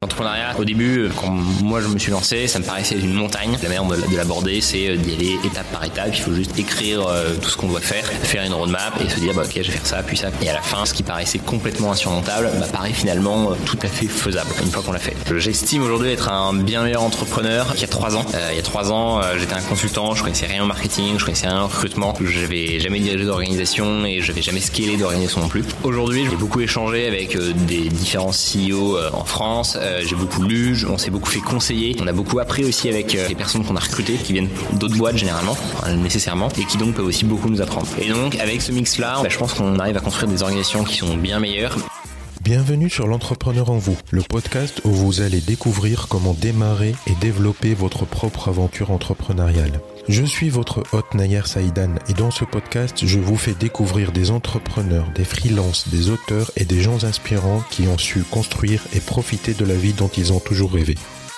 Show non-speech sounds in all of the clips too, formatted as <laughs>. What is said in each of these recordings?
L'entrepreneuriat, au début, quand moi je me suis lancé, ça me paraissait une montagne. La manière de l'aborder, c'est d'y aller étape par étape. Il faut juste écrire tout ce qu'on doit faire, faire une roadmap et se dire, bah, ok, je vais faire ça, puis ça. Et à la fin, ce qui paraissait complètement insurmontable, bah, paraît finalement tout à fait faisable une fois qu'on l'a fait. J'estime aujourd'hui être un bien meilleur entrepreneur qu'il y a trois ans. il y a trois ans, j'étais un consultant, je connaissais rien au marketing, je connaissais rien au recrutement, je n'avais jamais dirigé d'organisation et je n'avais jamais scalé d'organisation non plus. Aujourd'hui, j'ai beaucoup échangé avec des différents CEO en France, j'ai beaucoup lu, on s'est beaucoup fait conseiller, on a beaucoup appris aussi avec les personnes qu'on a recrutées qui viennent d'autres boîtes généralement, nécessairement, et qui donc peuvent aussi beaucoup nous apprendre. Et donc avec ce mix-là, bah, je pense qu'on arrive à construire des organisations qui sont bien meilleures. Bienvenue sur l'entrepreneur en vous, le podcast où vous allez découvrir comment démarrer et développer votre propre aventure entrepreneuriale. Je suis votre hôte Nayer Saïdan et dans ce podcast, je vous fais découvrir des entrepreneurs, des freelances, des auteurs et des gens inspirants qui ont su construire et profiter de la vie dont ils ont toujours rêvé.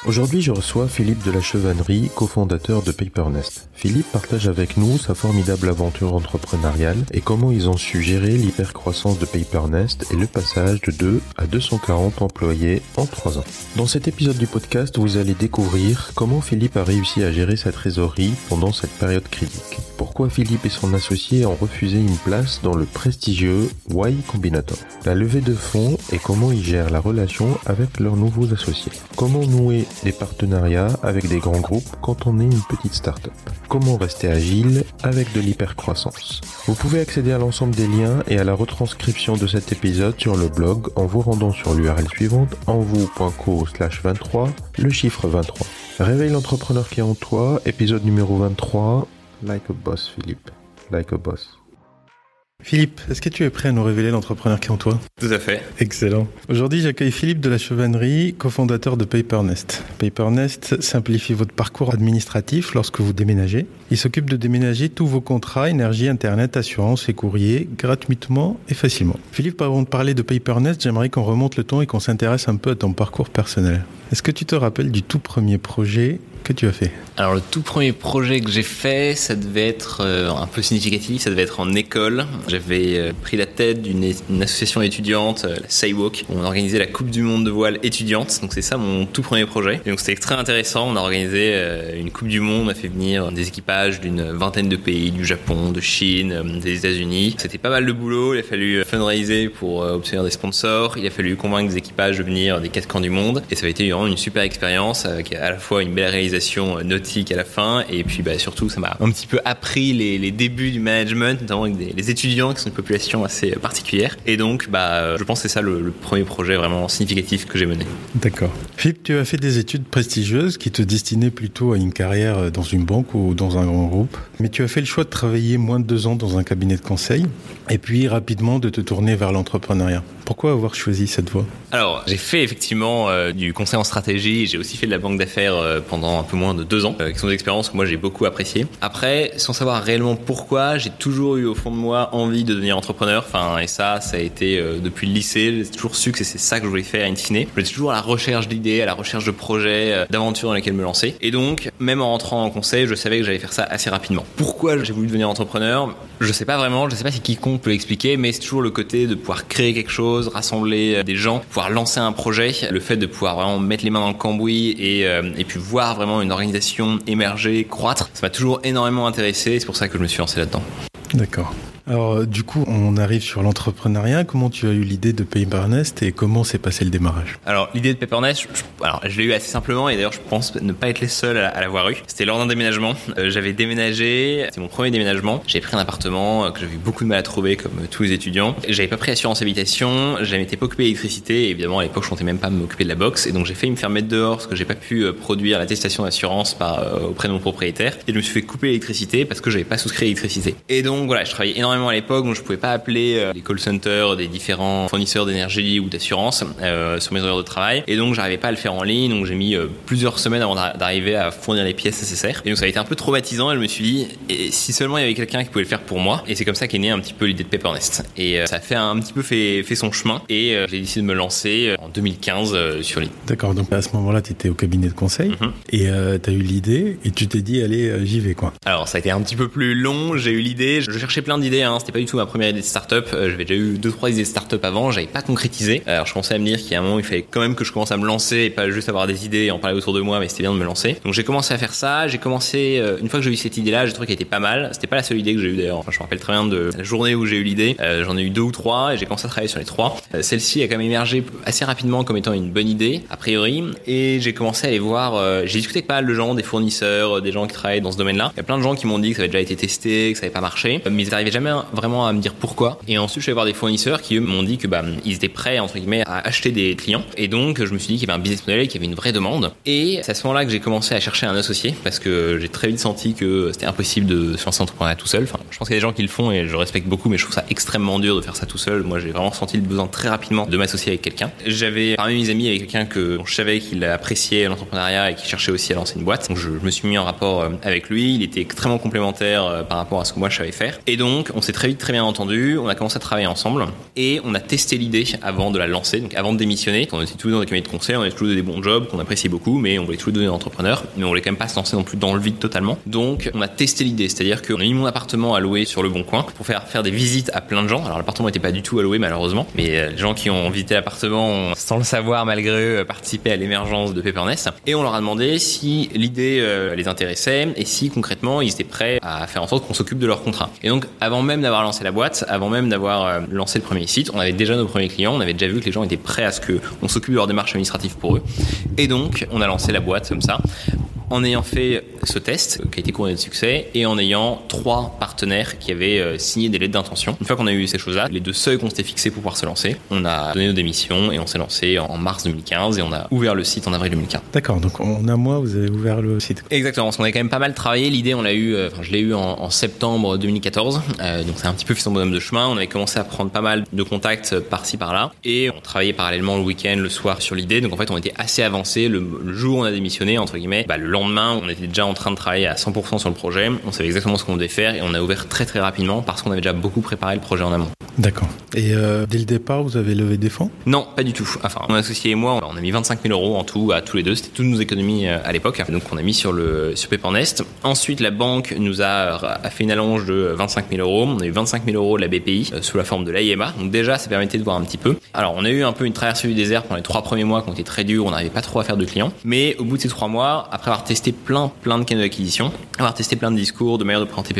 Aujourd'hui, je reçois Philippe de la Chevannerie, cofondateur de Papernest. Philippe partage avec nous sa formidable aventure entrepreneuriale et comment ils ont su gérer l'hypercroissance de Papernest et le passage de 2 à 240 employés en 3 ans. Dans cet épisode du podcast, vous allez découvrir comment Philippe a réussi à gérer sa trésorerie pendant cette période critique. Pourquoi Philippe et son associé ont refusé une place dans le prestigieux Y Combinator? La levée de fonds et comment ils gèrent la relation avec leurs nouveaux associés. Comment nouer des partenariats avec des grands groupes quand on est une petite start-up. Comment rester agile avec de l'hypercroissance? Vous pouvez accéder à l'ensemble des liens et à la retranscription de cet épisode sur le blog en vous rendant sur l'URL suivante envou.co slash 23, le chiffre 23. Réveille l'entrepreneur qui est en toi, épisode numéro 23. Like a boss, Philippe. Like a boss. Philippe, est-ce que tu es prêt à nous révéler l'entrepreneur qui est en toi? Tout à fait. Excellent. Aujourd'hui, j'accueille Philippe de la Chevannerie, cofondateur de Papernest. Papernest simplifie votre parcours administratif lorsque vous déménagez. Il s'occupe de déménager tous vos contrats, énergie, internet, assurance et courrier gratuitement et facilement. Philippe, avant de parler de Papernest, j'aimerais qu'on remonte le temps et qu'on s'intéresse un peu à ton parcours personnel. Est-ce que tu te rappelles du tout premier projet que tu as fait Alors le tout premier projet que j'ai fait, ça devait être euh, un peu significatif, ça devait être en école. J'avais euh, pris la tête d'une association étudiante, euh, la Sidewalk, où on organisait la Coupe du Monde de voile étudiante. Donc c'est ça mon tout premier projet. Et donc c'était très intéressant. On a organisé une Coupe du Monde, on a fait venir des équipages d'une vingtaine de pays, du Japon, de Chine, des États-Unis. C'était pas mal de boulot. Il a fallu fundraiser pour obtenir des sponsors. Il a fallu convaincre des équipages de venir des quatre camps du monde. Et ça a été vraiment une super expérience avec à la fois une belle réalisation nautique à la fin. Et puis bah, surtout, ça m'a un petit peu appris les, débuts du management, notamment avec des, les étudiants qui sont une population assez particulière. Et donc, bah, je pense que c'est ça le, premier projet vraiment significatif que j'ai mené. D'accord. Philippe, tu as fait des études prestigieuses qui te destinaient plutôt à une carrière dans une banque ou dans un grand groupe. Mais tu as fait le choix de travailler moins de deux ans dans un cabinet de conseil et puis rapidement de te tourner vers l'entrepreneuriat. Pourquoi avoir choisi cette voie? Alors, j'ai fait effectivement euh, du conseil en stratégie, j'ai aussi fait de la banque d'affaires euh, pendant un peu moins de deux ans, euh, qui sont des expériences que moi j'ai beaucoup appréciées. Après, sans savoir réellement pourquoi, j'ai toujours eu au fond de moi envie de devenir entrepreneur. Enfin, et ça, ça a été depuis le lycée. J'ai toujours su que c'est ça que je voulais faire in fine. J'étais toujours à la recherche d'idées, à la recherche de projets, d'aventures dans lesquelles me lancer. Et donc, même en rentrant en conseil, je savais que j'allais faire ça assez rapidement. Pourquoi j'ai voulu devenir entrepreneur? Je sais pas vraiment, je sais pas si quiconque peut l'expliquer, mais c'est toujours le côté de pouvoir créer quelque chose rassembler euh, des gens, pouvoir lancer un projet, le fait de pouvoir vraiment mettre les mains dans le cambouis et, euh, et puis voir vraiment une organisation émerger, croître, ça m'a toujours énormément intéressé, c'est pour ça que je me suis lancé là-dedans. D'accord. Alors, euh, du coup, on arrive sur l'entrepreneuriat. Comment tu as eu l'idée de Papernest et comment s'est passé le démarrage? Alors, l'idée de Papernest, je, je l'ai eu assez simplement et d'ailleurs, je pense ne pas être les seuls à, l'avoir eu. C'était lors d'un déménagement. Euh, j'avais déménagé, c'était mon premier déménagement. J'avais pris un appartement euh, que j'avais eu beaucoup de mal à trouver, comme tous les étudiants. J'avais pas pris assurance habitation, j'avais été pas occupé d'électricité. évidemment, à l'époque, je comptais même pas m'occuper de la box. Et donc, j'ai fait me faire dehors parce que j'ai pas pu produire l'attestation d'assurance auprès de mon propriétaire. Et je me suis fait couper l'électricité parce que j'avais pas souscrit l'électricité. Et donc, voilà, je travaillais énormément à l'époque, donc je pouvais pas appeler euh, les call centers des différents fournisseurs d'énergie ou d'assurance euh, sur mes heures de travail. Et donc j'arrivais pas à le faire en ligne, donc j'ai mis euh, plusieurs semaines avant d'arriver à fournir les pièces nécessaires. Et donc ça a été un peu traumatisant. Et je me suis dit, et si seulement il y avait quelqu'un qui pouvait le faire pour moi? Et c'est comme ça qu'est née un petit peu l'idée de Paper.Nest. Et ça a fait un petit peu fait, fait son chemin. Et j'ai décidé de me lancer en 2015 sur l'île. D'accord. Donc à ce moment-là, tu étais au cabinet de conseil mhm. et tu as eu l'idée et tu t'es dit, allez, j'y vais quoi. Alors ça a été un petit peu plus long. J'ai eu l'idée. Je cherchais plein d'idées Hein, c'était pas du tout ma première idée de start-up. Euh, j'avais déjà eu deux trois idées de start-up avant, j'avais pas concrétisé. Alors je commençais à me dire qu'il y a un moment il fallait quand même que je commence à me lancer et pas juste avoir des idées et en parler autour de moi, mais c'était bien de me lancer. Donc j'ai commencé à faire ça. J'ai commencé euh, une fois que j'ai eu cette idée-là, j'ai trouvé qu'elle était pas mal. C'était pas la seule idée que j'ai eu d'ailleurs. Je me rappelle très bien de la journée où j'ai eu l'idée. Euh, J'en ai eu deux ou trois et j'ai commencé à travailler sur les trois. Celle-ci a quand même émergé assez rapidement comme étant une bonne idée a priori et j'ai commencé à aller voir. j'ai discuté avec pas mal de gens, des fournisseurs, des gens qui travaillent dans ce domaine-là. Il y a plein de gens qui m'ont dit que ça avait déjà été testé, que ça avait pas marché, mais ils n'arrivaient jamais vraiment à me dire pourquoi. Et ensuite, je suis allé voir des fournisseurs qui eux m'ont dit que bah ils étaient prêts entre guillemets à acheter des clients. Et donc, je me suis dit qu'il y avait un business model, qu'il y avait une vraie demande. Et c'est à ce moment-là que j'ai commencé à chercher un associé parce que j'ai très vite senti que c'était impossible de se lancer entrepreneur tout seul. Enfin, je pense qu'il y a des gens qui le font et je respecte beaucoup, mais je trouve ça extrêmement dur de faire ça tout seul. Moi, j'ai vraiment senti le besoin très rapidement de m'associer avec quelqu'un. J'avais parmi mes amis avec quelqu'un que je savais qu'il appréciait l'entrepreneuriat et qui cherchait aussi à lancer une boîte. Donc, je, me suis mis en rapport euh, avec lui. Il était extrêmement complémentaire euh, par rapport à ce que moi je savais faire. Et donc, on s'est très vite très bien entendu. On a commencé à travailler ensemble et on a testé l'idée avant de la lancer, donc avant de démissionner. On était tous dans des cabinets de conseil, on avait tous des bons jobs qu'on appréciait beaucoup, mais on voulait tous les deux des entrepreneurs, mais on voulait quand même pas se lancer non plus dans le vide totalement. Donc, on a testé l'idée, c'est-à-dire qu'on a mis mon appartement à louer sur le bon coin pour faire faire des visites à plein de gens. Alors, l'appartement n'était pas du tout à louer malheureusement, mais euh, les gens qui ont visité l'appartement sans le savoir malgré eux, participé à l'émergence de Peppernest. Et on leur a demandé si l'idée euh, les intéressait et si concrètement ils étaient prêts à faire en sorte qu'on s'occupe de leur contrat. Et donc, avant même d'avoir lancé la boîte, avant même d'avoir euh, lancé le premier site, on avait déjà nos premiers clients, on avait déjà vu que les gens étaient prêts à ce que on s'occupe de leur démarche administrative pour eux. Et donc, on a lancé la boîte comme ça en ayant fait ce test qui a été couronné de succès et en ayant trois partenaires qui avaient euh, signé des lettres d'intention. Une fois qu'on a eu ces choses-là, les deux seuils qu'on s'était fixés pour pouvoir se lancer, on a donné nos démissions et on s'est lancé en mars 2015 et on a ouvert le site en avril 2015. D'accord, donc en un mois, vous avez ouvert le site. Exactement, parce qu'on a quand même pas mal travaillé. L'idée, on l'a eu, euh, enfin, je l'ai eu en, en septembre 2014. Euh, donc c'est un petit peu fait son bonhomme de chemin. On avait commencé à prendre pas mal de contacts euh, par-ci par-là, et on travaillait parallèlement le week-end, le soir sur l'idée. Donc en fait, on était assez avancé. Le, le jour où on a démissionné, entre guillemets, bah, le lendemain, on était déjà en train de travailler à 100% sur le projet. On savait exactement ce qu'on devait faire, et on a ouvert très très rapidement parce qu'on avait déjà beaucoup préparé le projet en amont. D'accord. Et euh, dès le départ, vous avez levé des fonds? Non, pas du tout. Enfin, mon associé et moi, on a mis 25 000 euros en tout à tous les deux. C'était toutes nos économies euh, à l'époque. Donc, on a mis sur le sur Pepernest. Ensuite, la banque nous a, a fait une allonge de 25 000 euros. On a eu 25 000 euros de la BPI euh, sous la forme de l'AIMA. Donc déjà, ça permettait de voir un petit peu. Alors, on a eu un peu une traversée du désert pendant les trois premiers mois qui ont été très durs. On n'arrivait pas trop à faire de clients. Mais au bout de ces trois mois, après avoir testé plein plein de canaux d'acquisition, avoir testé plein de discours, de manière de présenter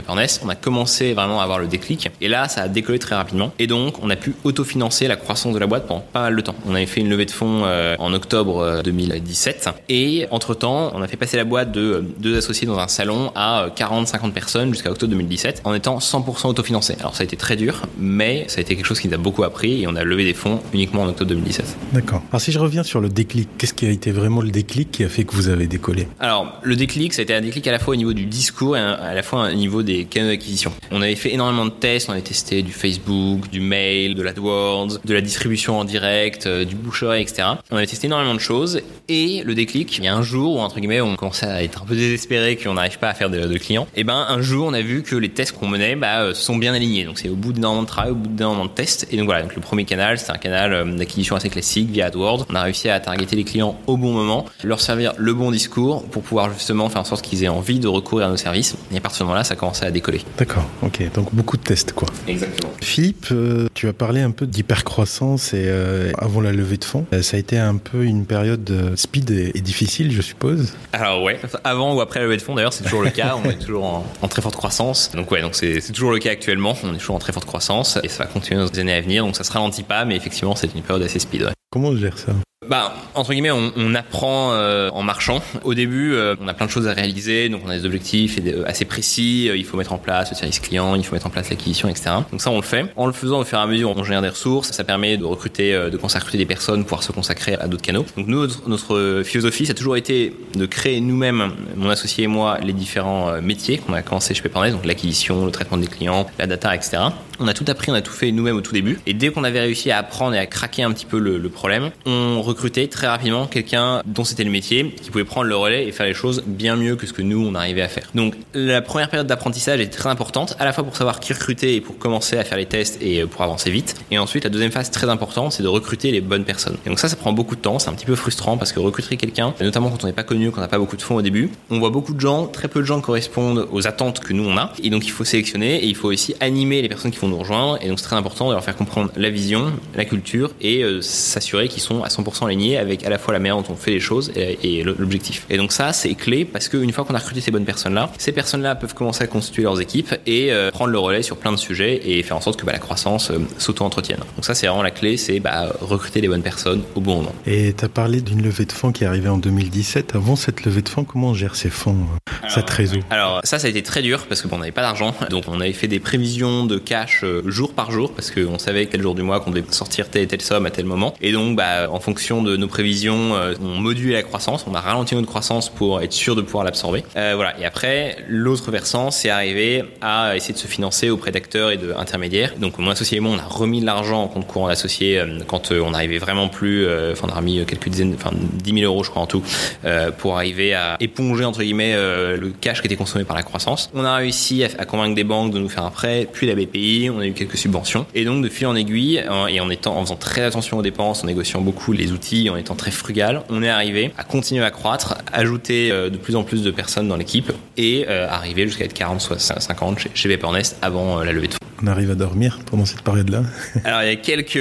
on a commencé vraiment à avoir le déclic. Et là, ça a décollé très rapidement. Et donc, on a pu autofinancer la croissance de la boîte pendant pas mal de temps. On avait fait une levée de fonds euh, en octobre euh, 2017 et entre-temps, on a fait passer la boîte de euh, deux associés dans un salon à 40-50 personnes jusqu'à octobre 2017 en étant 100% autofinancé. Alors ça a été très dur, mais ça a été quelque chose qui nous a beaucoup appris et on a levé des fonds uniquement en octobre 2017. D'accord. Alors si je reviens sur le déclic, qu'est-ce qui a été vraiment le déclic qui a fait que vous avez décollé? Alors, le déclic, ça a été un déclic à la fois au niveau du discours et à la fois au niveau des canaux d'acquisition. On avait fait énormément de tests, on avait testé du Facebook, du mail, de l'AdWords, de la distribution en direct, euh, du bouche etc. On avait testé énormément de choses et le déclic, il y a un jour où entre guillemets on commençait à être un peu désespéré qu'on n'arrive pas à faire de, clients. Et ben un jour on a vu que les tests qu'on menait bah, euh, sont bien alignés. Donc c'est au bout d'énormément de travail, au bout d'énormément de tests. Et donc voilà, donc le premier canal c'était un canal euh, d'acquisition assez classique via AdWords. On a réussi à targeter les clients au bon moment, leur servir le bon discours pour pouvoir justement faire en sorte qu'ils aient envie de recourir à nos services. Et à partir de ce moment-là, ça commençait à décoller. D'accord, ok. Donc beaucoup de tests, quoi. Exactement. Philippe, euh, tu as parlé un peu d'hypercroissance et euh, avant la levée de fonds, euh, ça a été un peu une période speed et, et difficile, je suppose. Alors ouais, avant ou après la levée de fonds d'ailleurs, c'est toujours le cas. <laughs> On est toujours en, en très forte croissance. Donc ouais, donc c'est c'est toujours le cas actuellement. On est toujours en très forte croissance et ça va continuer dans les années à venir. Donc ça se ralentit pas, mais effectivement, c'est une période assez speed. ouais. Comment on gère ça? Bah, entre guillemets, on, apprend euh, en marchant. Au début, euh, on a plein de choses à réaliser, donc on a des objectifs assez précis. Euh, Il faut mettre en place le service client, il faut mettre en place l'acquisition, etc. Donc ça, on le fait. En le faisant au fur et à mesure, on génère des ressources. Ça permet de recruter, de recruter des personnes, pouvoir se consacrer à d'autres canaux. Donc nous, notre, philosophie, ça a toujours été de créer nous-mêmes, mon associé et moi, les différents métiers qu'on a commencé chez Peppernet, donc l'acquisition, le traitement des clients, la data, etc. On a tout appris, on a tout fait nous-mêmes au tout début. Et dès qu'on avait réussi à apprendre et à craquer un petit peu le, problème, on recrutait très rapidement quelqu'un dont c'était le métier, qui pouvait prendre le relais et faire les choses bien mieux que ce que nous on arrivait à faire. Donc la première période d'apprentissage est très importante, à la fois pour savoir qui recruter et pour commencer à faire les tests et pour avancer vite. Et ensuite la deuxième phase très importante, c'est de recruter les bonnes personnes. Et donc ça, ça prend beaucoup de temps, c'est un petit peu frustrant parce que recruter quelqu'un, notamment quand on n'est pas connu, qu'on n'a pas beaucoup de fonds au début, on voit beaucoup de gens, très peu de gens correspondent aux attentes que nous on a. Et donc il faut sélectionner et il faut aussi animer les personnes qui vont nous rejoindre. Et donc c'est très important de leur faire comprendre la vision, la culture et euh, s'assurer qu'ils sont à 100% alignés avec à la fois la manière dont on fait les choses et, et l'objectif. Et donc ça, c'est clé parce qu'une fois qu'on a recruté ces bonnes personnes-là, ces personnes-là peuvent commencer à constituer leurs équipes et euh, prendre le relais sur plein de sujets et faire en sorte que bah, la croissance euh, s'auto-entretienne. Donc ça, c'est vraiment la clé, c'est bah, recruter les bonnes personnes au bon moment. Et tu as parlé d'une levée de fonds qui est arrivée en 2017. Avant cette levée de fonds, comment on gère ces fonds, alors, cette réseau? Alors ça, ça a été très dur parce qu'on n'avait pas d'argent. Donc on avait fait des prévisions de cash euh, jour par jour parce qu'on savait quel jour du mois qu'on devait sortir telle et telle somme à tel moment. Et donc, bah, en fonction de nos prévisions, on modulait la croissance. On a ralenti notre croissance pour être sûr de pouvoir l'absorber. Euh, voilà. Et après, l'autre versant, c'est arriver à essayer de se financer auprès d'acteurs et d'intermédiaires. Donc mon associé et moi, on a remis de l'argent en compte courant d'associé euh, quand euh, on n'arrivait vraiment plus. Enfin, on a remis quelques dizaines, enfin 10 000 euros, je crois en tout, pour arriver à éponger entre guillemets le cash qui était consommé par la croissance. On a réussi à, convaincre des banques de nous faire un prêt, puis la BPI. On a eu quelques subventions. Et donc de fil en aiguille, et en étant, en faisant très attention aux dépenses, en négociant beaucoup les outils, en étant très frugal, on est arrivé à continuer à croître, ajouter de plus en plus de personnes dans l'équipe et arriver jusqu'à être 40, soit 50 chez, chez Vapornest avant la levée de fonds on arrive à dormir pendant cette période-là <laughs> Alors il y a quelques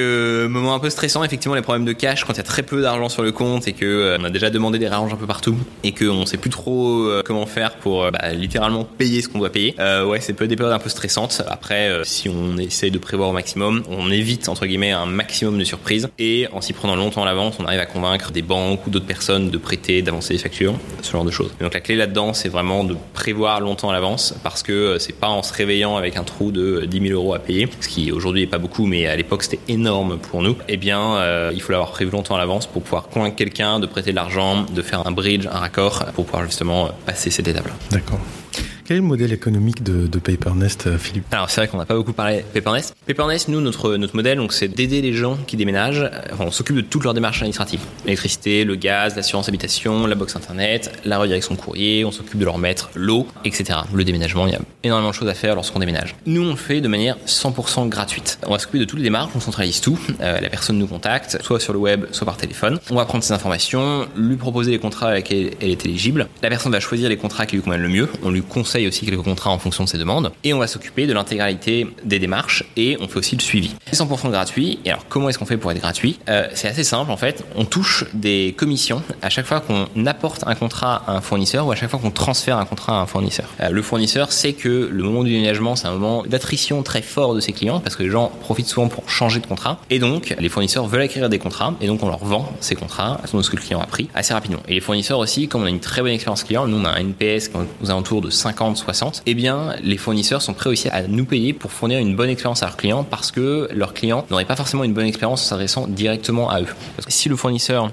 moments un peu stressants, effectivement les problèmes de cash quand il y a très peu d'argent sur le compte et que euh, on a déjà demandé des rallonges un peu partout et qu'on sait plus trop euh, comment faire pour euh, bah, littéralement payer ce qu'on doit payer. ouais, c'est peut des périodes un peu stressantes. Après, si on essaye de prévoir au maximum, on évite entre guillemets un maximum de surprises et en s'y prenant longtemps à l'avance, on arrive à convaincre des banques ou d'autres personnes de prêter, d'avancer des factures, ce genre de choses. donc la clé là-dedans, c'est vraiment de prévoir longtemps à l'avance parce que c'est pas en se réveillant avec un trou de 10 000 euros à payer, ce qui aujourd'hui n'est pas beaucoup, mais à l'époque c'était énorme pour nous, eh bien euh, il faut l'avoir prévu longtemps à l'avance pour pouvoir convaincre quelqu'un de prêter de l'argent, de faire un bridge, un raccord, pour pouvoir justement passer cette étape-là. D'accord. Quel est le modèle économique de, de PaperNest, euh, Philippe? Alors c'est vrai qu'on n'a pas beaucoup parlé de PaperNest. PaperNest, nous, notre, notre modèle, c'est d'aider les gens qui déménagent. Enfin, on s'occupe de toutes leurs démarches administratives. L'électricité, le gaz, l'assurance habitation, la box internet, la redirection courrier, on s'occupe de leur mettre l'eau, etc. Le déménagement, il y a énormément de choses à faire lorsqu'on déménage. Nous, on le fait de manière 100% gratuite. On va s'occuper de toutes les démarches, on centralise tout. Euh, la personne nous contacte, soit sur le web, soit par téléphone. On va prendre ces informations, lui proposer les contrats avec lesquels elle est éligible. La personne va choisir les contrats qui lui conviennent le mieux. On lui conseille aussi quelques contrats en fonction de ses demandes. Et on va s'occuper de l'intégralité des démarches et on fait aussi le suivi. C'est 100% gratuit. Et alors, comment est-ce qu'on fait pour être gratuit? Euh, C'est assez simple en fait. On touche des commissions à chaque fois qu'on apporte un contrat à un fournisseur ou à chaque fois qu'on transfère un contrat à un fournisseur. Euh, le fournisseur sait que le moment du déménagement, c'est un moment d'attrition très fort de ses clients parce que les gens profitent souvent pour changer de contrat. Et donc, les fournisseurs veulent acquérir des contrats et donc on leur vend ces contrats à ce que le client a pris assez rapidement. Et les fournisseurs aussi, comme on a une très bonne expérience client, nous on a un NPS aux alentours de 50 60, eh bien, les fournisseurs sont prêts aussi à nous payer pour fournir une bonne expérience à leurs clients parce que leurs clients n'auraient pas forcément une bonne expérience en s'adressant directement à eux. Si le fournisseur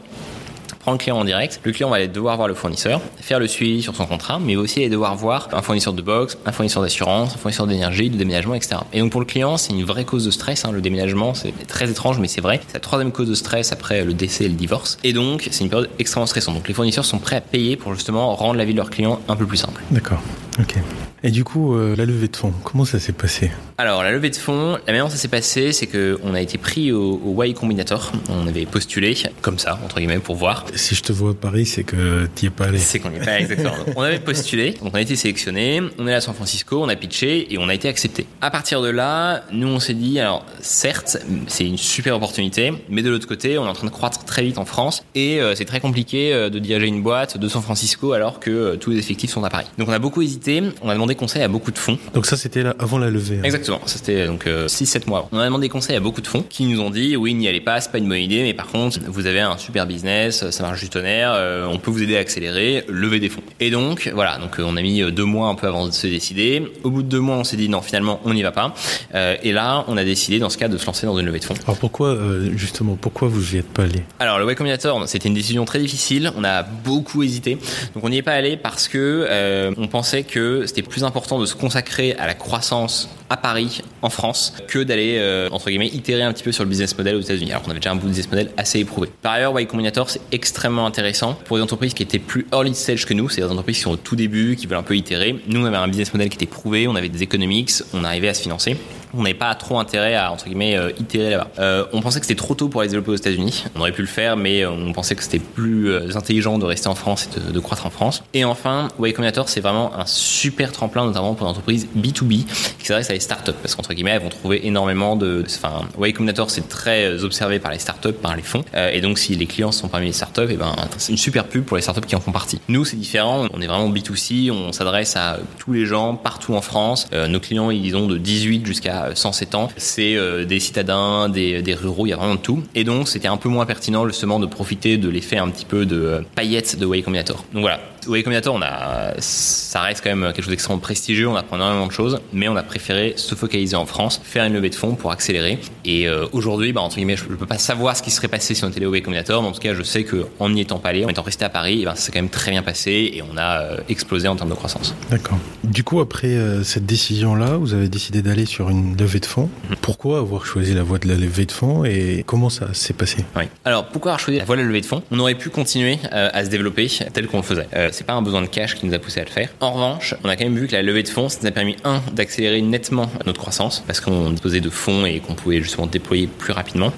le client en direct, le client va aller devoir voir le fournisseur, faire le suivi sur son contrat, mais aussi aller devoir voir un fournisseur de box, un fournisseur d'assurance, un fournisseur d'énergie, de déménagement, etc. Et donc pour le client, c'est une vraie cause de stress. Hein, le déménagement, c'est très étrange, mais c'est vrai. C'est la troisième cause de stress après le décès et le divorce. Et donc, c'est une période extrêmement stressante. Donc les fournisseurs sont prêts à payer pour justement rendre la vie de leurs clients un peu plus simple. D'accord. Ok. Et du coup, euh, la levée de fonds, comment ça s'est passé? Alors, la levée de fonds, la manière dont ça s'est passé, c'est qu'on a été pris au, au, Y Combinator. On avait postulé, comme ça, entre guillemets, pour voir. Si je te vois à Paris, c'est que tu n'y es pas allé. C'est qu'on n'y est pas, exactement. <laughs> on avait postulé, donc on a été sélectionné, on est à San Francisco, on a pitché et on a été accepté. À partir de là, nous, on s'est dit, alors, certes, c'est une super opportunité, mais de l'autre côté, on est en train de croître très vite en France et euh, c'est très compliqué euh, de diriger une boîte de San Francisco alors que tous les effectifs sont à Paris. Donc, on a beaucoup hésité, on a demandé conseil à beaucoup de fonds. Donc ça, c'était avant la levée. Hein. Exactement. Ça, c'était donc 6-7 euh, mois. On a demandé conseil à beaucoup de fonds qui nous ont dit oui, n'y allez pas, c'est pas une bonne idée, mais par contre, vous avez un super business, ça marche du tonnerre, euh, on peut vous aider à accélérer, lever des fonds. Et donc voilà, donc euh, on a mis deux mois un peu avant de se décider. Au bout de deux mois, on s'est dit non, finalement, on n'y va pas. et là, on a décidé dans ce cas de se lancer dans une levée de fonds. Alors pourquoi justement, pourquoi vous n'y êtes pas allé? Alors le Y Combinator, c'était une décision très difficile. On a beaucoup hésité. Donc on n'y est pas allé parce que on pensait que c'était plus plus important de se consacrer à la croissance à Paris, en France, que d'aller, euh, entre guillemets, itérer un petit peu sur le business model aux États-Unis. Alors qu'on avait déjà un business model assez éprouvé. Par ailleurs, Y Combinator, c'est extrêmement intéressant pour des entreprises qui étaient plus early stage que nous, c'est des entreprises qui sont au tout début, qui veulent un peu itérer. Nous, on avait un business model qui était prouvé, on avait des economics, on arrivait à se financer on n'avait pas trop intérêt à entre guillemets euh, itérer là-bas. Euh, on pensait que c'était trop tôt pour les développer aux États-Unis. On aurait pu le faire, mais on pensait que c'était plus euh, intelligent de rester en France et de, croître en France. Et enfin, Y Combinator, c'est vraiment un super tremplin, notamment pour l'entreprise B2B qui s'adresse à les startups, parce qu'entre guillemets, elles vont trouver énormément de. Enfin, Y Combinator, c'est très observé par les startups, par les fonds, et donc si les clients sont parmi les startups, et ben c'est une super pub pour les startups qui en font partie. Nous, c'est différent. On est vraiment B2C. On s'adresse à tous les gens partout en France. nos clients, ils ont de 18 jusqu'à 107 ans c'est euh, des citadins, des, ruraux, il y a vraiment de tout. Et donc, c'était un peu moins pertinent justement de profiter de l'effet un petit peu de euh, paillettes de Way Combinator. Donc voilà, Way Combinator, on a, ça reste quand même quelque chose d'extrêmement prestigieux, on apprend énormément de choses, mais on a préféré se focaliser en France, faire une levée de fonds pour accélérer. Et euh, aujourd'hui, bah, entre guillemets, je ne peux pas savoir ce qui serait passé si on était au Way Combinator, mais en tout cas, je sais qu'en n'y étant pas allé, en étant resté à Paris, bah, ça s'est quand même très bien passé et on a euh, explosé en termes de croissance. D'accord. Du coup, après euh, cette décision-là, vous avez décidé d'aller sur une levée de fonds. Mhm. Pourquoi avoir choisi la voie de la levée de fonds et comment ça s'est passé? Oui. Alors, pourquoi avoir choisi la voie de la levée de fonds? On aurait pu continuer à se développer tel qu'on le faisait. c'est pas un besoin de cash qui nous a poussé à le faire. En revanche, on a quand même vu que la levée de fonds, ça nous a permis, un, d'accélérer nettement notre croissance, parce qu'on disposait de fonds et qu'on pouvait justement déployer plus rapidement.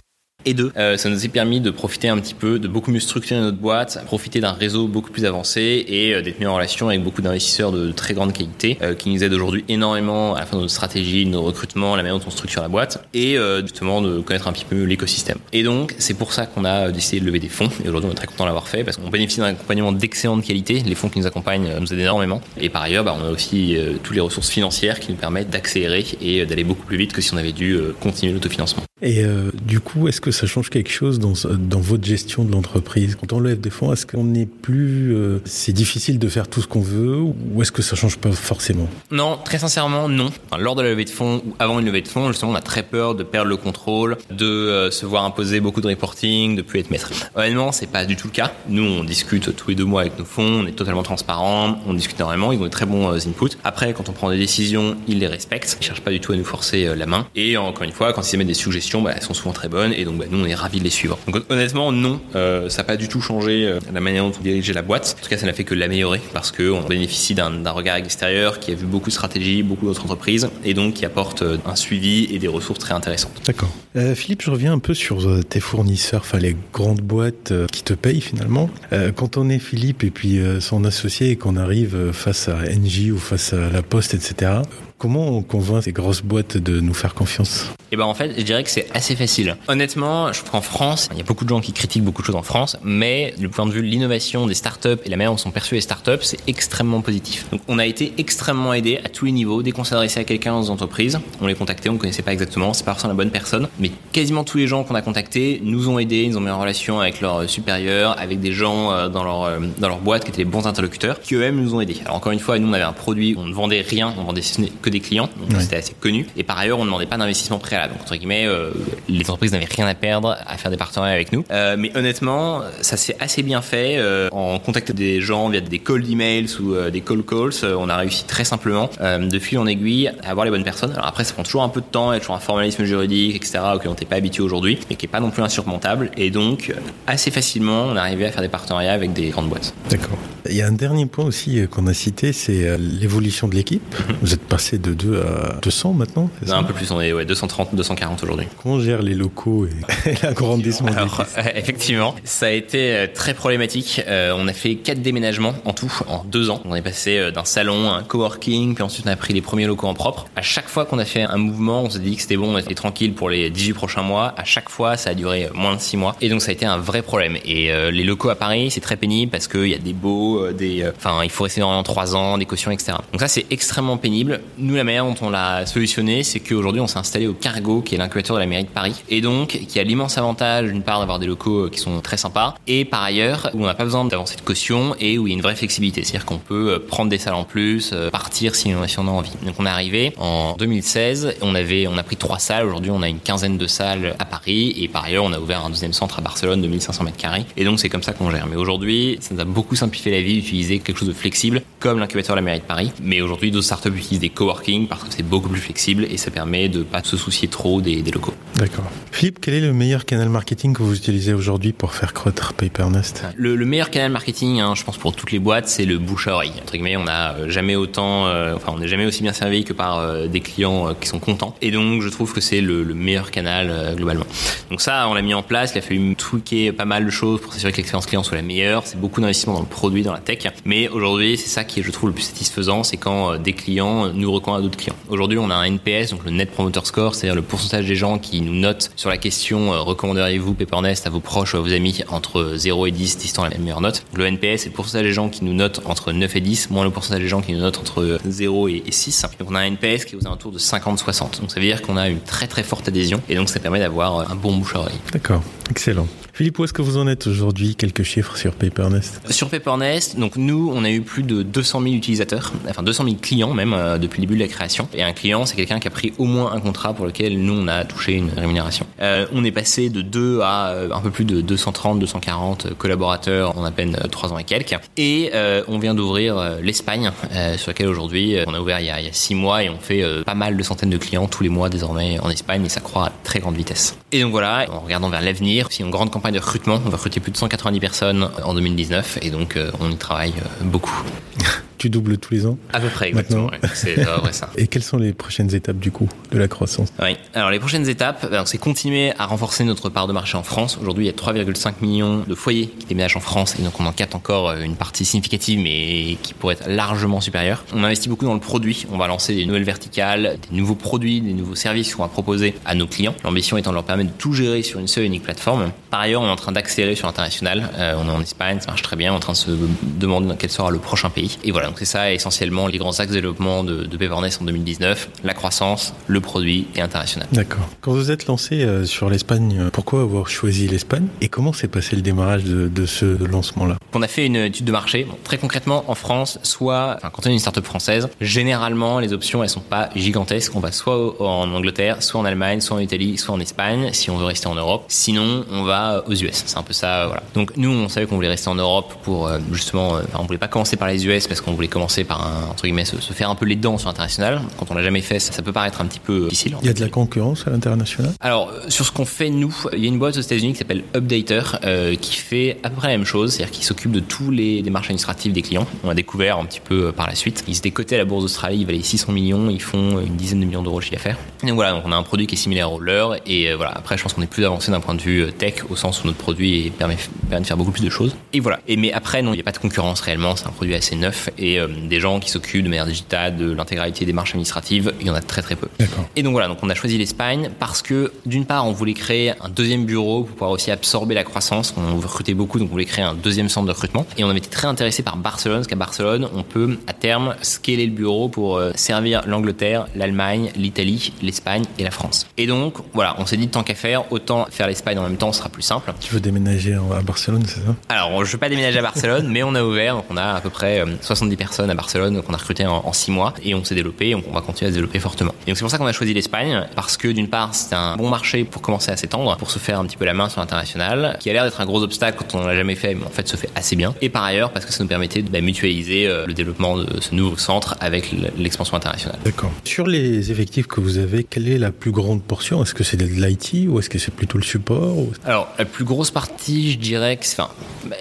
Et deux, euh, ça nous a permis de profiter un petit peu, de beaucoup mieux structurer notre boîte, profiter d'un réseau beaucoup plus avancé et euh, d'être mis en relation avec beaucoup d'investisseurs de très grande qualité euh, qui nous aident aujourd'hui énormément à la fin de notre stratégie, de nos recrutements, la manière dont on structure la boîte et justement de connaître un petit peu l'écosystème. Et donc, c'est pour ça qu'on a décidé de lever des fonds et aujourd'hui on est très content de l'avoir fait parce qu'on bénéficie d'un accompagnement d'excellente qualité. Les fonds qui nous accompagnent nous aident énormément et par ailleurs, bah, on a aussi toutes les ressources financières qui nous permettent d'accélérer et d'aller beaucoup plus vite que si on avait dû continuer l'autofinancement. Et du coup, est-ce que ça change quelque chose dans, dans votre gestion de l'entreprise? Quand on lève des fonds, est-ce qu'on n'est plus... Euh, c'est difficile de faire tout ce qu'on veut ou est-ce que ça change pas forcément? Non, très sincèrement, non. lors de la levée de fonds ou avant une levée de fonds, justement, on a très peur de perdre le contrôle, de euh, se voir imposer beaucoup de reporting, de plus être maître. Honnêtement, c'est pas du tout le cas. Nous, on discute tous les deux mois avec nos fonds, on est totalement transparent, on discute énormément, ils ont des très bons euh, inputs. Après, quand on prend des décisions, ils les respectent, ils cherchent pas du tout à nous forcer la main. Et encore une fois, quand ils émettent des suggestions, bah, elles sont souvent très bonnes et donc bah, nous, on est ravis de les suivre. Donc honnêtement, non, euh, ça n'a pas du tout changé euh, la manière dont on dirigeait la boîte. En tout cas, ça n'a fait que l'améliorer parce qu'on bénéficie d'un regard extérieur qui a vu beaucoup de stratégies, beaucoup d'autres entreprises et donc qui apporte euh, un suivi et des ressources très intéressantes. D'accord. Philippe, je reviens un peu sur tes fournisseurs, enfin les grandes boîtes qui te payent finalement. quand on est Philippe et puis son associé et qu'on arrive face à NJ ou face à la Poste, etc., Comment on convainc ces grosses boîtes de nous faire confiance? Eh ben en fait, je dirais que c'est assez facile. Honnêtement, je qu'en France, il y a beaucoup de gens qui critiquent beaucoup de choses en France, mais du point de vue de l'innovation des startups et la manière dont sont perçues les startups, c'est extrêmement positif. Donc on a été extrêmement aidé à tous les niveaux. Dès qu'on adressé à quelqu'un dans une entreprise, on les contactait, on ne connaissait pas exactement, c'est pas forcément la bonne personne, mais quasiment tous les gens qu'on a contactés nous ont aidés, ils ont mis en relation avec leurs supérieurs, avec des gens euh, dans leur euh, dans leur boîte qui étaient les bons interlocuteurs, qui eux-mêmes nous ont aidés. Alors encore une fois, nous on avait un produit, on ne vendait rien, on vendait que des clients, donc c'était assez connu. Et par ailleurs, on ne demandait pas d'investissement préalable. Donc, entre guillemets, euh, les entreprises n'avaient rien à perdre à faire des partenariats avec nous. Euh, mais honnêtement, ça s'est assez bien fait. Euh, en contactant des gens via des calls d'emails ou des call calls, on a réussi très simplement, de fil en aiguille, à avoir les bonnes personnes. Alors après, ça prend toujours un peu de temps, il y a toujours un formalisme juridique, etc., auquel on n'était pas habitué aujourd'hui, mais qui est pas non plus insurmontable. Et donc, assez facilement, on est arrivé à faire des partenariats avec des grandes boîtes. D'accord. Il y a un dernier point aussi qu'on a cité, c'est l'évolution de l'équipe. Mhm. Vous êtes passé de 2 à 200 maintenant Un peu plus, on est ouais, 230, 240 aujourd'hui. Comment gère les locaux et, <laughs> l'agrandissement Alors, euh, <laughs> effectivement, ça a été euh, très problématique. Euh, on a fait quatre déménagements en tout en deux ans. On est passé d'un salon à un coworking, puis ensuite on a pris les premiers locaux en propre. À chaque fois qu'on a fait un mouvement, on s'est dit que c'était bon, on était tranquille pour les 18 prochains mois. À chaque fois, ça a duré moins de 6 mois. Et donc ça a été un vrai problème. Et les locaux à Paris, c'est très pénible parce qu'il y a des baux, des, enfin, il faut rester dans 3 ans, des cautions, etc. Donc ça, c'est extrêmement pénible. Nous, la manière dont on l'a solutionné, c'est qu'aujourd'hui, on s'est installé au Cargo, qui est l'incubateur de la mairie de Paris, et donc qui a l'immense avantage, d'une part, d'avoir des locaux euh, qui sont très sympas, et par ailleurs, où on n'a pas besoin d'avancer de caution et où il y a une vraie flexibilité, c'est-à-dire qu'on peut euh, prendre des salles en plus, euh, partir si on a envie. Donc on est arrivé en 2016, on avait, on a pris trois salles. Aujourd'hui, on a une quinzaine de salles à Paris, et par ailleurs, on a ouvert un deuxième centre à Barcelone de 1500 mètres carrés. Et donc c'est comme ça qu'on gère. Mais aujourd'hui, ça nous a beaucoup simplifié la d'avis d'utiliser quelque chose de flexible comme l'incubateur de la mairie de Paris. Mais aujourd'hui, d'autres startups utilisent des coworking parce que c'est beaucoup plus flexible et ça permet de pas se soucier trop des, des locaux. D'accord. Philippe, quel est le meilleur canal marketing que vous utilisez aujourd'hui pour faire croître PaperNest? Le, le, meilleur canal marketing, hein, je pense pour toutes les boîtes, c'est le bouche à oreille. Entre guillemets, on n'a euh, jamais autant, euh, enfin, on n'est jamais aussi bien servi que par euh, des clients euh, qui sont contents. Et donc, je trouve que c'est le, le, meilleur canal globalement. Donc ça, on l'a mis en place. Il a fallu tweaker pas mal de choses pour s'assurer que l'expérience client soit la meilleure. C'est beaucoup d'investissement dans le produit, dans la tech. Mais aujourd'hui, c'est ça qui est, je trouve, le plus satisfaisant, c'est quand des clients nous recommandent à d'autres clients. Aujourd'hui, on a un NPS, donc le Net Promoter Score, c'est-à-dire le pourcentage des gens qui nous notent sur la question euh, recommanderiez-vous Papernet à vos proches ou à vos amis entre 0 et 10, 10 étant la meilleure note. Le NPS, c'est le pourcentage des gens qui nous notent entre 9 et 10, moins le pourcentage des gens qui nous notent entre 0 et 6. Donc on a un NPS qui est aux alentours de 50-60. Donc ça veut dire qu'on a une très très forte adhésion et donc ça permet d'avoir un bon bouche à oreille. D'accord, excellent. Philippe, où est-ce que vous en êtes aujourd'hui Quelques chiffres sur PaperNest Sur PaperNest, donc nous, on a eu plus de 200 000 utilisateurs, enfin 200 000 clients même euh, depuis le début de la création. Et un client, c'est quelqu'un qui a pris au moins un contrat pour lequel nous, on a touché une rémunération. Euh, on est passé de 2 à euh, un peu plus de 230, 240 collaborateurs en à peine 3 ans et quelques. Et on vient d'ouvrir l'Espagne, sur laquelle aujourd'hui, on a ouvert il y a, il y a 6 mois et on fait pas mal de centaines de clients tous les mois désormais en Espagne et ça croît à très grande vitesse. Et donc voilà, en regardant vers l'avenir, si une grande campagne de recrutement. On va recruter plus de 190 personnes en 2019 et donc euh, on y travaille euh, beaucoup. <laughs> tu doubles tous les ans À peu près, exactement. Ouais. C'est vrai ça. <laughs> Et quelles sont les prochaines étapes du coup de la croissance? Oui. Alors les prochaines étapes, ben, c'est continuer à renforcer notre part de marché en France. Aujourd'hui, il y a 3,5 millions de foyers qui déménagent en France et donc on en capte encore euh, une partie significative mais qui pourrait être largement supérieure. On investit beaucoup dans le produit. On va lancer des nouvelles verticales, des nouveaux produits, des nouveaux services qu'on va proposer à nos clients. L'ambition étant de leur permettre de tout gérer sur une seule et unique plateforme. Par ailleurs, on est en train d'accélérer sur l'international. Euh, on est en Espagne, ça marche très bien. On est en train de se demander dans quel sera le prochain pays. Et voilà, donc c'est ça essentiellement les grands axes de développement de, de en 2019 la croissance, le produit et international. D'accord. Quand vous êtes lancé euh, sur l'Espagne, pourquoi avoir choisi l'Espagne et comment s'est passé le démarrage de, de ce lancement-là? On a fait une étude de marché. Bon, très concrètement, en France, soit enfin, quand on est une startup française, généralement les options elles sont pas gigantesques. On va soit en Angleterre, soit en Allemagne, soit en Italie, soit en Espagne si on veut rester en Europe. Sinon, on va aux US. C'est un peu ça. Voilà. Donc nous, on savait qu'on voulait rester en Europe pour euh, justement, euh, on voulait pas commencer par les US parce qu'on voulait commencer par un, entre guillemets, se, se, faire un peu les dents sur l'international. Quand on l'a jamais fait, ça, ça, peut paraître un petit peu difficile. Il y a de la concurrence à l'international? Alors, sur ce qu'on fait nous, il y a une boîte aux États-Unis qui s'appelle Updater euh, qui fait à peu près la même chose, c'est-à-dire qui s'occupe de tous les démarches administratives des clients. On a découvert un petit peu par la suite. Ils étaient cotés à la bourse d'Australie, ils valaient 600 millions, ils font une dizaine de millions d'euros de chiffre d'affaires. Donc voilà, donc on a un produit qui est similaire au leur et euh, voilà. Après, je pense qu'on est plus avancé d'un point de vue tech au sens où notre produit permet, permet de faire beaucoup plus de choses. Et voilà. Et mais après, non, il n'y a pas de concurrence réellement. C'est un produit assez neuf et euh, des gens qui s'occupent de manière digitale de l'intégralité des marches administratives, il y en a très très peu. Et donc voilà, donc on a choisi l'Espagne parce que d'une part, on voulait créer un deuxième bureau pour pouvoir aussi absorber la croissance. On recrutait beaucoup, donc on voulait créer un deuxième centre de recrutement. Et on avait été très intéressé par Barcelone, parce qu'à Barcelone, on peut à terme scaler le bureau pour euh, servir l'Angleterre, l'Allemagne, l'Italie, l'Espagne et la France. Et donc voilà, on s'est dit tant qu'à faire, autant faire l'Espagne en même temps, ce sera plus simple. Tu veux déménager à Barcelone, c'est ça? Alors, je veux pas déménager à Barcelone, <laughs> mais on a ouvert, donc on a à peu près 70 personnes à Barcelone qu'on a recruté en, en 6 mois et on s'est développé, on va continuer à se développer fortement. Et donc c'est pour ça qu'on a choisi l'Espagne parce que d'une part c'est un bon marché pour commencer à s'étendre, pour se faire un petit peu la main sur l'international, qui a l'air d'être un gros obstacle quand on l'a jamais fait, mais en fait se fait assez bien. Et par ailleurs parce que ça nous permettait de bah, mutualiser euh, le développement de ce nouveau centre avec l'expansion internationale. D'accord. Sur les effectifs que vous avez, quelle est la plus grande portion? Est-ce que c'est de l'IT ou est-ce que c'est plutôt le support ou... Alors la plus grosse partie, je dirais que, enfin,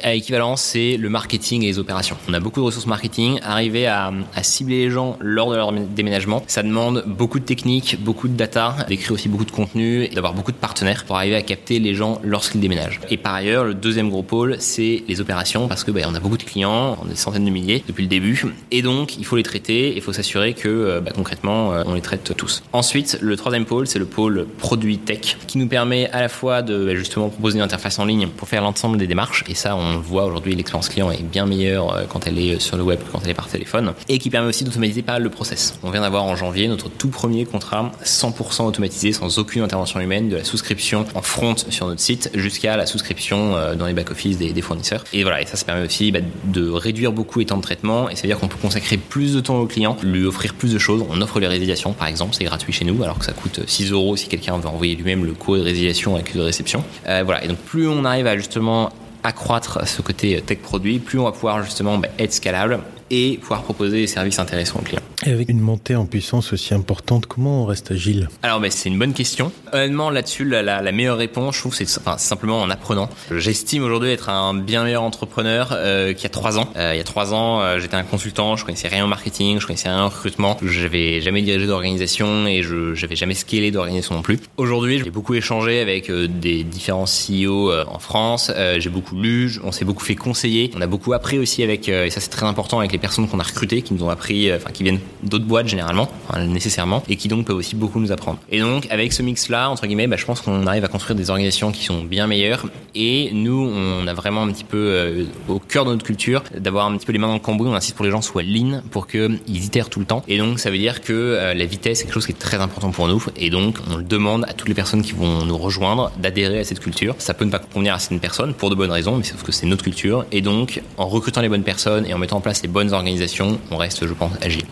à équivalence, c'est le marketing et les opérations. On a beaucoup de ressources marketing. Arriver à, cibler les gens lors de leur déménagement, ça demande beaucoup de techniques, beaucoup de data, d'écrire aussi beaucoup de contenu et d'avoir beaucoup de partenaires pour arriver à capter les gens lorsqu'ils déménagent. Et par ailleurs, le deuxième gros pôle, c'est les opérations parce que bah, on a beaucoup de clients, on a des centaines de milliers depuis le début, et donc il faut les traiter, il faut s'assurer que bah, concrètement on les traite tous. Ensuite, le troisième pôle, c'est le pôle produit tech qui nous permet à la fois de bah, justement proposer une interface en ligne pour faire l'ensemble des démarches, et ça on voit aujourd'hui, l'expérience client est bien meilleure quand elle est sur le web par téléphone, et qui permet aussi d'automatiser pas le process. On vient d'avoir en janvier notre tout premier contrat 100% automatisé sans aucune intervention humaine de la souscription en front sur notre site jusqu'à la souscription dans les back-office des, des, fournisseurs. Et voilà, et ça, ça permet aussi bah, de réduire beaucoup les temps de traitement et ça veut dire qu'on peut consacrer plus de temps au client, lui offrir plus de choses. On offre les résiliations par exemple, c'est gratuit chez nous alors que ça coûte 6 euros si quelqu'un veut envoyer lui-même le code de résiliation avec de réception. Euh, voilà, et donc plus on arrive à justement accroître ce côté tech produit, plus on va pouvoir justement bah, être scalable et pouvoir proposer des services intéressants aux clients. Et avec une montée en puissance aussi importante, comment on reste agile? Alors, ben, c'est une bonne question. Honnêtement, là-dessus, la, la, meilleure réponse, je trouve, c'est enfin, simplement en apprenant. J'estime aujourd'hui être un bien meilleur entrepreneur euh, qu'il y a trois ans. Euh, il y a trois ans, euh, j'étais un consultant, je connaissais rien au marketing, je connaissais rien au recrutement, j'avais jamais dirigé d'organisation et je j'avais jamais scalé d'organisation non plus. Aujourd'hui, j'ai beaucoup échangé avec euh, des différents CEO euh, en France. j'ai beaucoup lu, on s'est beaucoup fait conseiller, on a beaucoup appris aussi avec, et ça c'est très important avec les personnes qu'on a recrutées, qui nous ont appris, enfin qui viennent d'autres boîtes généralement, nécessairement, et qui donc peuvent aussi beaucoup nous apprendre. Et donc avec ce mix-là, entre guillemets, bah, je pense qu'on arrive à construire des organisations qui sont bien meilleures. Et nous, on a vraiment un petit peu euh, au cœur de notre culture d'avoir un petit peu les mains dans le cambouis. On insiste pour que les gens soient lean, pour qu'ils itèrent tout le temps. Et donc ça veut dire que euh, la vitesse est quelque chose qui est très important pour nous. Et donc on le demande à toutes les personnes qui vont nous rejoindre d'adhérer à cette culture. Ça peut ne pas convenir à certaines personnes pour de bonnes raisons, mais sauf que c'est notre culture. Et donc en recrutant les bonnes personnes et en mettant en place les bonnes organisations, on reste, je pense, agile.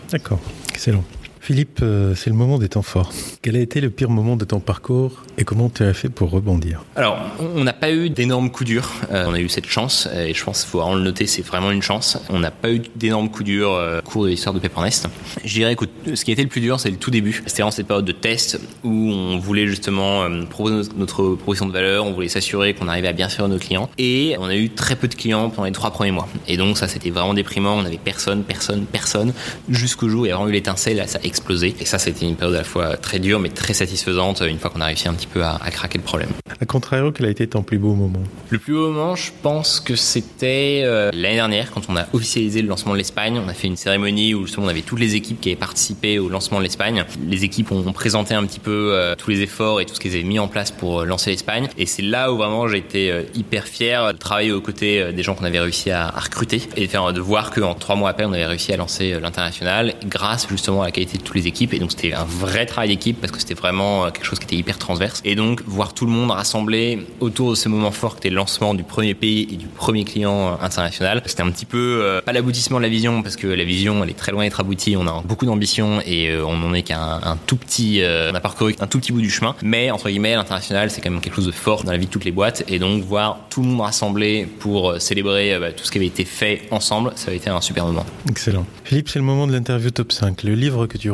Excellent. Philippe, euh, c'est le moment des temps forts. Quel a été le pire moment de ton parcours et comment tu as fait pour rebondir? Alors, on n'a pas eu d'énormes coups durs. Euh, on a eu cette chance et je pense qu'il faut vraiment le noter, c'est vraiment une chance. On n'a pas eu d'énormes coups durs euh, au cours de l'histoire de Nest. Je dirais que ce qui a été le plus dur, c'est le tout début. C'était vraiment cette période de test où on voulait justement proposer notre proposition de valeur, on voulait s'assurer qu'on arrivait à bien servir nos clients et on a eu très peu de clients pendant les trois premiers mois. Et donc ça, c'était vraiment déprimant. On avait personne, personne, personne jusqu'au jour où il y a vraiment eu l'étincelle. Ça explosé. Et ça, c'était une période à la fois très dure, mais très satisfaisante une fois qu'on a réussi un petit peu à, craquer le problème. A contrario, quel a été ton plus beau moment Le plus beau moment, je pense que c'était euh, l'année dernière, quand on a officialisé le lancement de l'Espagne. On a fait une cérémonie où justement on avait toutes les équipes qui avaient participé au lancement de l'Espagne. Les équipes ont, présenté un petit peu euh, tous les efforts et tout ce qu'ils avaient mis en place pour euh, lancer l'Espagne. Et c'est là où vraiment j'ai été hyper fier de travailler aux côtés des gens qu'on avait réussi à, recruter et de, faire, de voir qu'en trois mois après, on avait réussi à lancer l'international grâce justement à la qualité de toutes les équipes. Et donc c'était un vrai travail d'équipe parce que c'était vraiment quelque chose qui était hyper transverse. Et donc voir tout le monde rassemblé autour de ce moment fort qui était le lancement du premier pays et du premier client euh, international. C'était un petit peu euh, pas l'aboutissement de la vision parce que la vision elle est très loin d'être aboutie. On a beaucoup d'ambition et euh, on n'en est qu'un un tout petit, on a parcouru un tout petit bout du chemin. Mais entre guillemets l'international c'est quand même quelque chose de fort dans la vie de toutes les boîtes et donc voir tout le monde rassemblé pour célébrer bah, tout ce qui avait été fait ensemble, ça a été un super moment. Excellent. Philippe, c'est le moment de l'interview top 5, le livre que tu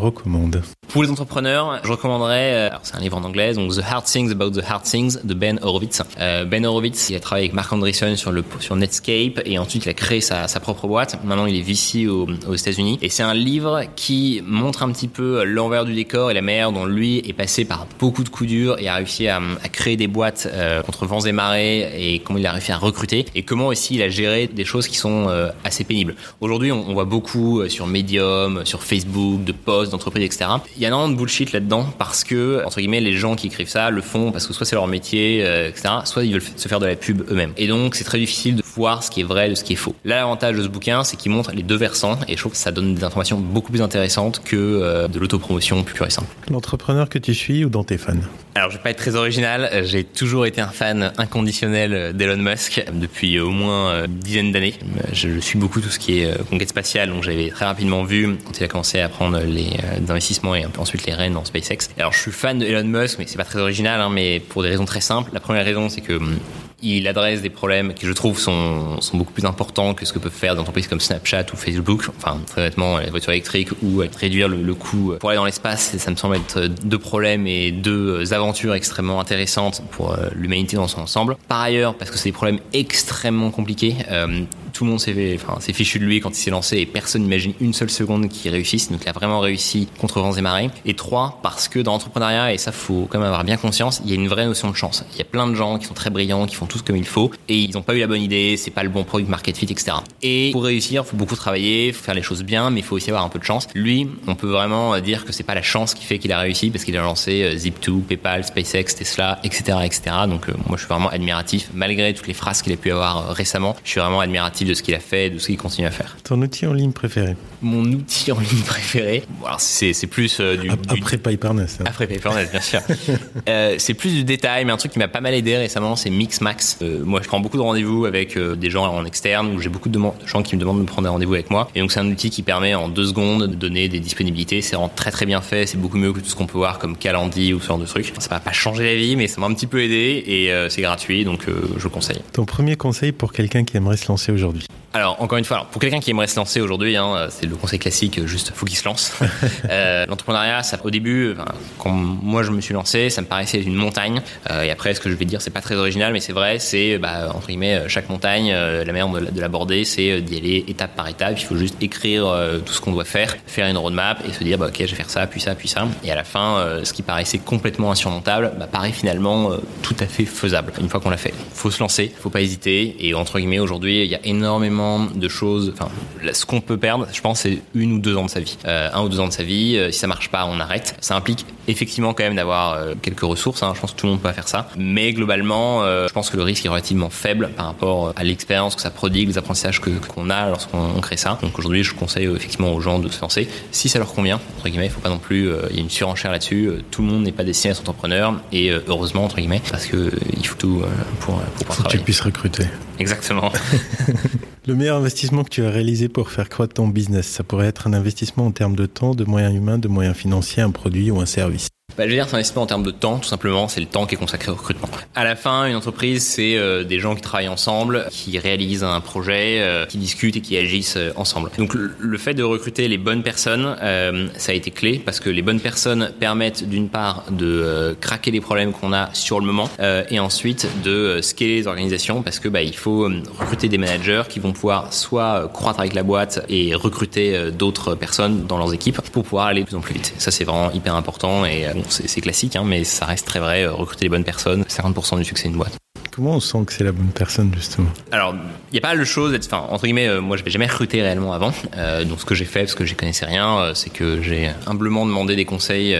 Pour les entrepreneurs, je recommanderais, c'est un livre en anglais, donc The Hard Things About the Hard Things de Ben Horowitz. Euh, ben Horowitz, il a travaillé avec Mark Andreessen sur, le, sur Netscape et ensuite il a créé sa, sa propre boîte. Maintenant, il est VC aux, aux États-Unis. Et c'est un livre qui montre un petit peu l'envers du décor et la manière dont lui est passé par beaucoup de coups durs et a réussi à, créer des boîtes euh, contre vents et marées et comment il a réussi à recruter et comment aussi il a géré des choses qui sont euh, assez pénibles. Aujourd'hui, on, voit beaucoup sur Medium, sur Facebook, de posts, d'entreprises, etc. Il y a énormément de bullshit là-dedans parce que, entre guillemets, les gens qui écrivent ça le font parce que soit c'est leur métier, euh, etc., soit ils veulent se faire de la pub eux-mêmes. Et donc, c'est très difficile de voir ce qui est vrai de ce qui est faux. Là, l'avantage de ce bouquin, c'est qu'il montre les deux versants et je trouve que ça donne des informations beaucoup plus intéressantes que euh, de l'autopromotion plus pure et simple. L'entrepreneur que tu suis ou dans tes fans Alors, je vais pas être très original. J'ai toujours été un fan inconditionnel d'Elon Musk depuis au moins une dizaine d'années. Je suis beaucoup tout ce qui est conquête spatiale, donc j'avais très rapidement vu quand il a commencé à prendre les investissements et ensuite les rênes dans SpaceX. Alors, je suis fan d'Elon Musk, mais c'est pas très original, hein, mais pour des raisons très simples. La première raison, c'est que hum, il adresse des problèmes qui, je trouve, sont, beaucoup plus importants que ce que peuvent faire des entreprises comme Snapchat ou Facebook. Enfin, très honnêtement, la voiture électrique ou réduire le, coût pour aller dans l'espace, ça me semble être deux problèmes et deux aventures extrêmement intéressantes pour euh, l'humanité dans son ensemble. Par ailleurs, parce que c'est des problèmes extrêmement compliqués, euh, tout le monde s'est fichu de lui quand il s'est lancé et personne n'imagine une seule seconde qu'il réussisse. Donc il a vraiment réussi contre vents et marées. Et trois, parce que dans l'entrepreneuriat, et ça faut quand même avoir bien conscience, il y a une vraie notion de chance. Il y a plein de gens qui sont très brillants, qui font tout comme il faut et ils n'ont pas eu la bonne idée, c'est pas le bon produit market fit, etc. Et pour réussir, il faut beaucoup travailler, faut faire les choses bien, mais il faut aussi avoir un peu de chance. Lui, on peut vraiment dire que c'est pas la chance qui fait qu'il a réussi parce qu'il a lancé euh, Zip2, PayPal, SpaceX, Tesla, etc., etc. Donc euh, moi je suis vraiment admiratif malgré toutes les phrases qu'il a pu avoir euh, récemment. Je suis vraiment admiratif de ce qu'il a fait, de ce qu'il continue à faire. Ton outil en ligne préféré? Mon outil en ligne préféré, alors c'est, plus euh, du, Après Pipernest. Hein. Après Pipernest, bien sûr. <laughs> c'est plus du détail, mais un truc qui m'a pas mal aidé récemment, c'est Mixmax. Euh, moi, je prends beaucoup de rendez-vous avec euh, des gens en externe où j'ai beaucoup de, gens qui me demandent de prendre des rendez-vous avec moi. Et donc, c'est un outil qui permet en deux secondes de donner des disponibilités. C'est vraiment très très bien fait. C'est beaucoup mieux que tout ce qu'on peut voir comme Calendly ou ce genre de trucs. Ça va pas changer la vie, mais ça m'a un petit peu aidé et c'est gratuit, donc je conseille. Ton premier conseil pour quelqu'un qui aimerait se lancer aujourd'hui? Alors, encore une fois, alors, pour quelqu'un qui aimerait se lancer aujourd'hui, hein, c'est le conseil classique, juste faut qu'il se lance. <laughs> euh, L'entrepreneuriat, au début, quand moi je me suis lancé, ça me paraissait une montagne. Euh, et après, ce que je vais dire, c'est pas très original, mais c'est vrai, c'est bah, entre guillemets chaque montagne, euh, la manière de, l'aborder, c'est euh, d'y aller étape par étape. Il faut juste écrire euh, tout ce qu'on doit faire, faire une roadmap et se dire, bah, ok, je vais faire ça, puis ça, puis ça. Et à la fin, ce qui paraissait complètement insurmontable, bah, paraît finalement tout à fait faisable. Une fois qu'on l'a fait, faut se lancer, faut pas hésiter. Et entre guillemets, aujourd'hui, il y a énormément de choses. Enfin, ce qu'on peut perdre, je pense, c'est une ou deux ans de sa vie. Euh, un ou deux ans de sa vie. Euh, si ça marche pas, on arrête. Ça implique effectivement quand même d'avoir euh, quelques ressources. Hein. Je pense que tout le monde peut faire ça. Mais globalement, je pense que le risque est relativement faible par rapport à l'expérience que ça prodigue, les apprentissages que qu'on a lorsqu'on crée ça. Donc aujourd'hui, je conseille effectivement aux gens de se lancer si ça leur convient. Entre guillemets, il faut pas non plus. Il y a une surenchère là-dessus. Tout le monde n'est pas destiné à être entrepreneur et heureusement entre guillemets parce que il faut tout pour pour faut que tu puisses recruter. Exactement. <laughs> Le meilleur investissement que tu as réalisé pour faire croître ton business, ça pourrait être un investissement en termes de temps, de moyens humains, de moyens financiers, un produit ou un service. Bah, je veux dire, c'est un investissement en termes de temps, tout simplement. C'est le temps qui est consacré au recrutement. À la fin, une entreprise, c'est euh, des gens qui travaillent ensemble, qui réalisent un projet, euh, qui discutent et qui agissent euh, ensemble. Donc, le, fait de recruter les bonnes personnes, ça a été clé parce que les bonnes personnes permettent d'une part de craquer les problèmes qu'on a sur le moment et ensuite de scaler les organisations parce que bah, il faut recruter des managers qui vont pouvoir soit croître avec la boîte et recruter d'autres personnes dans leurs équipes pour pouvoir aller de plus en plus vite. Ça, c'est vraiment hyper important et c'est classique, hein, mais ça reste très vrai. Euh, recruter les bonnes personnes, 50% du succès d'une boîte. Comment on sent que c'est la bonne personne justement Alors, il n'y a pas le chose, enfin entre guillemets, euh, moi je n'avais jamais recruté réellement avant. Euh, donc ce que j'ai fait, parce que je connaissais rien, c'est que j'ai humblement demandé des conseils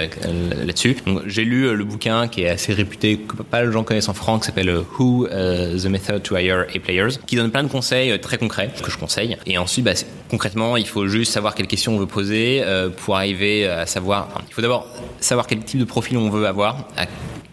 là-dessus. J'ai lu le bouquin qui est assez réputé, que pas de gens connaissent en France, qui s'appelle Who the Method to Hire A Players, qui donne plein de conseils très concrets que je conseille. Et ensuite, bah, concrètement, il faut juste savoir quelles questions on veut poser pour arriver à savoir. il faut d'abord savoir quel type de profil on veut avoir, à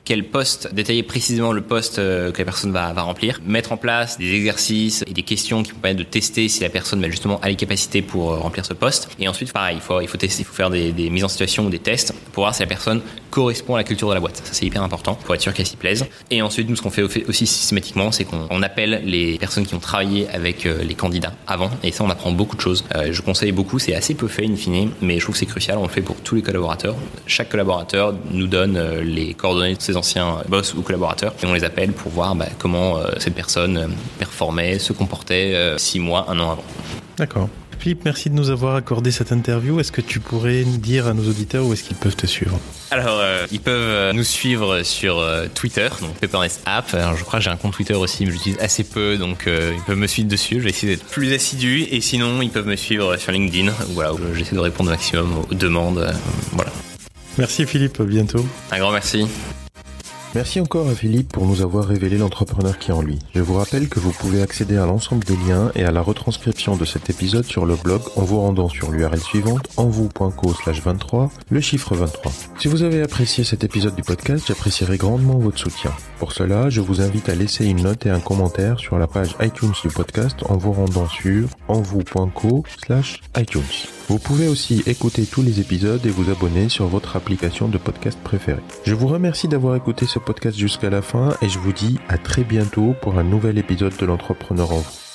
quel poste, détailler précisément le poste euh, que la personne va, remplir, mettre en place des exercices et des questions qui vont permettre de tester si la personne bah, justement a les capacités pour euh, remplir ce poste. Et ensuite, pareil, il faut, il faut tester, il faut faire des, des mises en situation ou des tests pour voir si la personne correspond à la culture de la boîte. Ça, c'est hyper important pour être sûr qu'elle s'y plaise. Et ensuite, nous, ce qu'on fait aussi systématiquement, c'est qu'on appelle les personnes qui ont travaillé avec euh, les candidats avant. Et ça, on apprend beaucoup de choses. je conseille beaucoup, c'est assez peu fait in fine, mais je trouve que c'est crucial. On le fait pour tous les collaborateurs. Chaque collaborateur nous donne les coordonnées de ses anciens boss ou collaborateurs et on les appelle pour voir bah, comment euh, cette personne euh, performait, se comportait euh, six mois, un an avant. D'accord. Philippe, merci de nous avoir accordé cette interview. Est-ce que tu pourrais nous dire à nos auditeurs où est-ce qu'ils peuvent te suivre? Alors, ils peuvent nous suivre sur Twitter, donc Pepperness App. Alors, je crois que j'ai un compte Twitter aussi, mais j'utilise assez peu, donc ils peuvent me suivre dessus. Je vais essayer d'être plus assidu. Et sinon, ils peuvent me suivre sur LinkedIn, voilà, où j'essaie de répondre au maximum aux demandes. voilà. Merci Philippe, à bientôt. Un grand merci. Merci encore à Philippe pour nous avoir révélé l'entrepreneur qui est en lui. Je vous rappelle que vous pouvez accéder à l'ensemble des liens et à la retranscription de cet épisode sur le blog en vous rendant sur l'URL suivante envou.co slash 23, le chiffre 23. Si vous avez apprécié cet épisode du podcast, j'apprécierais grandement votre soutien. Pour cela, je vous invite à laisser une note et un commentaire sur la page iTunes du podcast en vous rendant sur envou.co slash iTunes. Vous pouvez aussi écouter tous les épisodes et vous abonner sur votre application de podcast préférée. Je vous remercie d'avoir écouté ce podcast jusqu'à la fin et je vous dis à très bientôt pour un nouvel épisode de l'entrepreneur en vous.